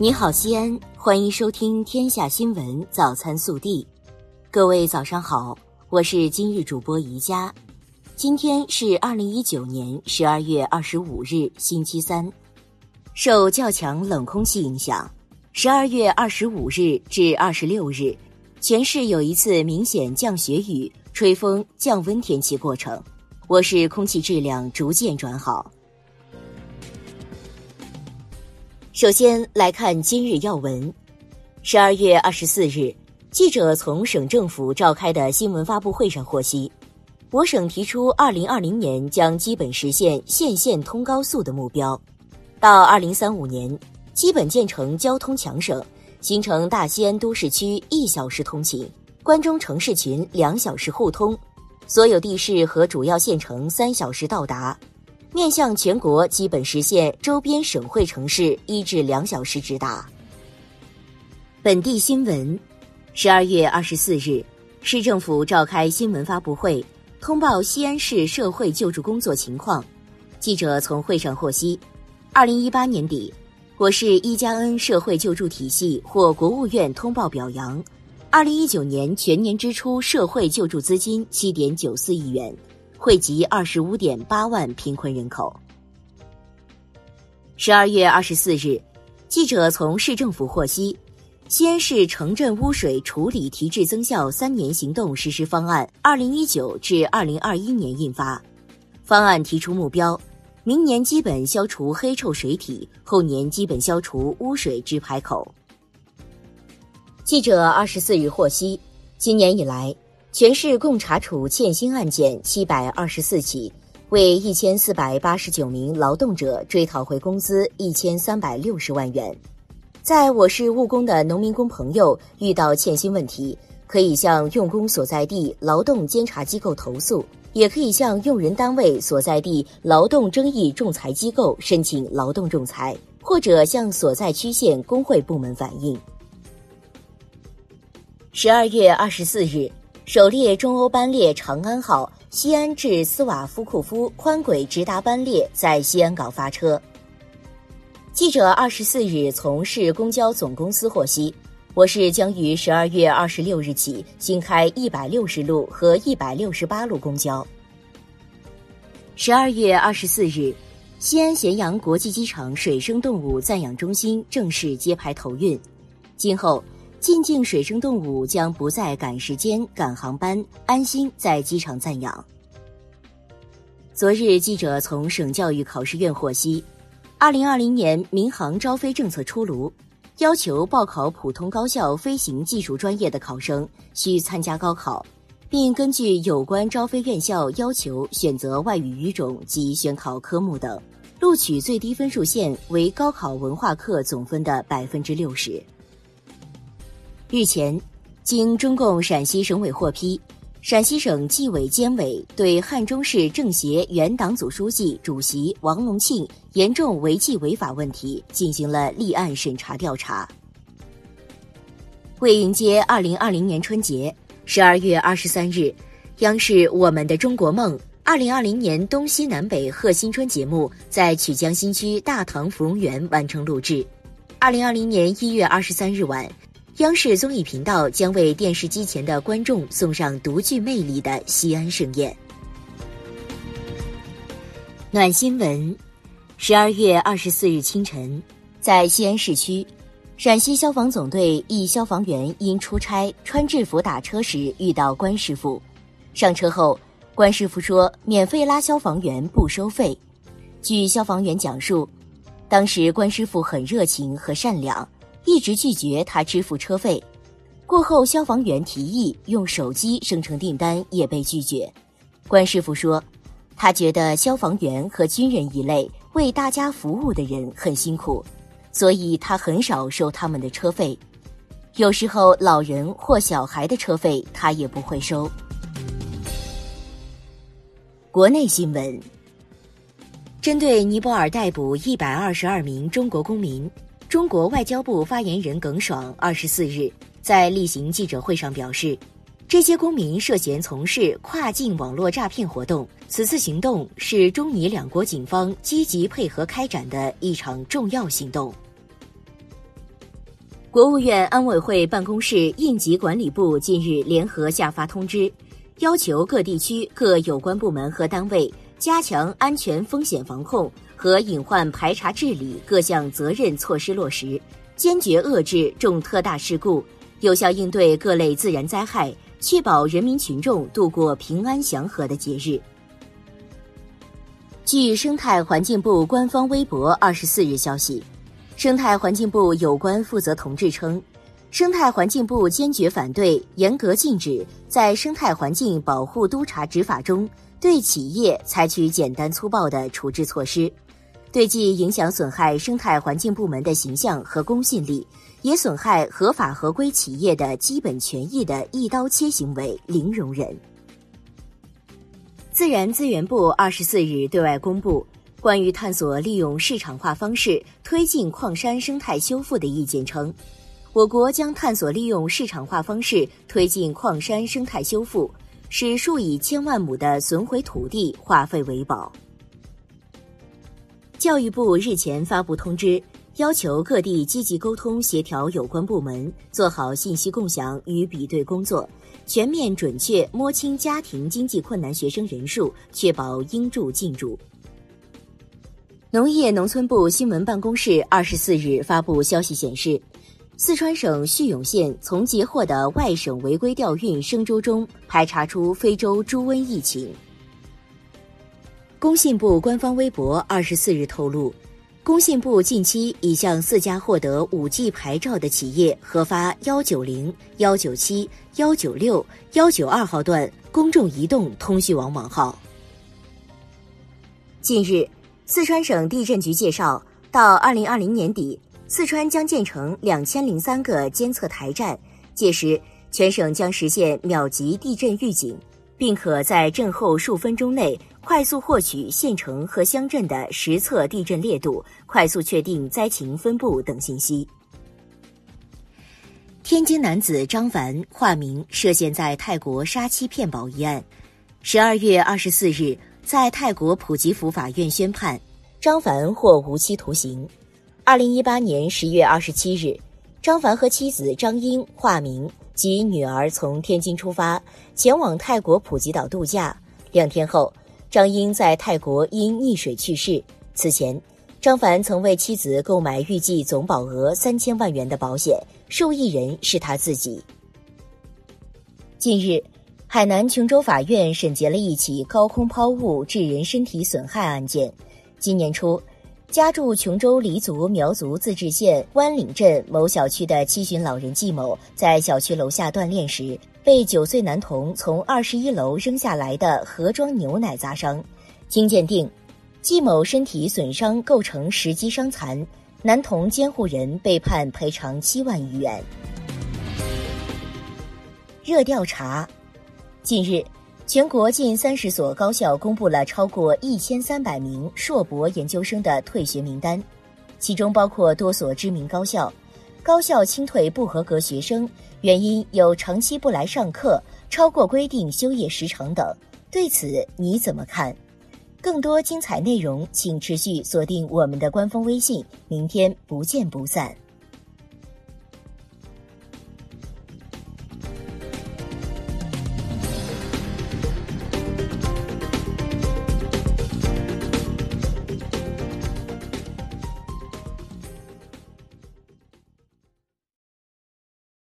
你好，西安，欢迎收听《天下新闻早餐速递》。各位早上好，我是今日主播宜佳。今天是二零一九年十二月二十五日，星期三。受较强冷空气影响，十二月二十五日至二十六日，全市有一次明显降雪雨、吹风、降温天气过程。我市空气质量逐渐转好。首先来看今日要闻。十二月二十四日，记者从省政府召开的新闻发布会上获悉，我省提出二零二零年将基本实现县县通高速的目标，到二零三五年基本建成交通强省，形成大西安都市区一小时通勤，关中城市群两小时互通，所有地市和主要县城三小时到达。面向全国，基本实现周边省会城市一至两小时直达。本地新闻：十二月二十四日，市政府召开新闻发布会，通报西安市社会救助工作情况。记者从会上获悉，二零一八年底，我市一加 N 社会救助体系获国务院通报表扬。二零一九年全年支出社会救助资金七点九四亿元。惠及二十五点八万贫困人口。十二月二十四日，记者从市政府获悉，西安市城镇污水处理提质增效三年行动实施方案（二零一九至二零二一年）印发。方案提出目标：明年基本消除黑臭水体，后年基本消除污水直排口。记者二十四日获悉，今年以来。全市共查处欠薪案件七百二十四起，为一千四百八十九名劳动者追讨回工资一千三百六十万元。在我市务工的农民工朋友遇到欠薪问题，可以向用工所在地劳动监察机构投诉，也可以向用人单位所在地劳动争议仲裁机构申请劳动仲裁，或者向所在区县工会部门反映。十二月二十四日。首列中欧班列长安号西安至斯瓦夫库夫宽轨直达班列在西安港发车。记者二十四日从市公交总公司获悉，我市将于十二月二十六日起新开一百六十路和一百六十八路公交。十二月二十四日，西安咸阳国际机场水生动物暂养中心正式揭牌投运，今后。进境水生动物将不再赶时间、赶航班，安心在机场暂养。昨日，记者从省教育考试院获悉，二零二零年民航招飞政策出炉，要求报考普通高校飞行技术专业的考生需参加高考，并根据有关招飞院校要求选择外语语种及选考科目等，录取最低分数线为高考文化课总分的百分之六十。日前，经中共陕西省委获批，陕西省纪委监委对汉中市政协原党组书记、主席王龙庆严重违纪违法问题进行了立案审查调查。为迎接二零二零年春节，十二月二十三日，央视《我们的中国梦》二零二零年东西南北贺新春节目在曲江新区大唐芙蓉园完成录制。二零二零年一月二十三日晚。央视综艺频道将为电视机前的观众送上独具魅力的西安盛宴。暖新闻：十二月二十四日清晨，在西安市区，陕西消防总队一消防员因出差穿制服打车时遇到关师傅，上车后，关师傅说免费拉消防员不收费。据消防员讲述，当时关师傅很热情和善良。一直拒绝他支付车费，过后消防员提议用手机生成订单也被拒绝。关师傅说，他觉得消防员和军人一类为大家服务的人很辛苦，所以他很少收他们的车费。有时候老人或小孩的车费他也不会收。国内新闻，针对尼泊尔逮捕一百二十二名中国公民。中国外交部发言人耿爽二十四日在例行记者会上表示，这些公民涉嫌从事跨境网络诈骗活动。此次行动是中尼两国警方积极配合开展的一场重要行动。国务院安委会办公室应急管理部近日联合下发通知，要求各地区各有关部门和单位加强安全风险防控和隐患排查治理各项责任措施落实，坚决遏制重特大事故，有效应对各类自然灾害，确保人民群众度过平安祥和的节日。据生态环境部官方微博二十四日消息。生态环境部有关负责同志称，生态环境部坚决反对、严格禁止在生态环境保护督查执法中对企业采取简单粗暴的处置措施，对既影响损害生态环境部门的形象和公信力，也损害合法合规企业的基本权益的一刀切行为零容忍。自然资源部二十四日对外公布。关于探索利用市场化方式推进矿山生态修复的意见称，我国将探索利用市场化方式推进矿山生态修复，使数以千万亩的损毁土地化废为宝。教育部日前发布通知，要求各地积极沟通协调有关部门，做好信息共享与比对工作，全面准确摸清家庭经济困难学生人数，确保应助尽助。农业农村部新闻办公室二十四日发布消息显示，四川省叙永县从截获的外省违规调运生猪中排查出非洲猪瘟疫情。工信部官方微博二十四日透露，工信部近期已向四家获得五 G 牌照的企业核发幺九零、幺九七、幺九六、幺九二号段公众移动通讯网网号。近日。四川省地震局介绍，到二零二零年底，四川将建成两千零三个监测台站，届时全省将实现秒级地震预警，并可在震后数分钟内快速获取县城和乡镇的实测地震烈度，快速确定灾情分布等信息。天津男子张凡（化名）涉嫌在泰国杀妻骗保一案，十二月二十四日。在泰国普吉府法院宣判，张凡获无期徒刑。二零一八年十月二十七日，张凡和妻子张英（化名）及女儿从天津出发，前往泰国普吉岛度假。两天后，张英在泰国因溺水去世。此前，张凡曾为妻子购买预计总保额三千万元的保险，受益人是他自己。近日。海南琼州法院审结了一起高空抛物致人身体损害案件。今年初，家住琼州黎族苗族自治县湾岭镇某小区的七旬老人季某，在小区楼下锻炼时，被九岁男童从二十一楼扔下来的盒装牛奶砸伤。经鉴定，季某身体损伤构成十级伤残，男童监护人被判赔偿七万余元。热调查。近日，全国近三十所高校公布了超过一千三百名硕博研究生的退学名单，其中包括多所知名高校。高校清退不合格学生，原因有长期不来上课、超过规定休业时长等。对此你怎么看？更多精彩内容，请持续锁定我们的官方微信。明天不见不散。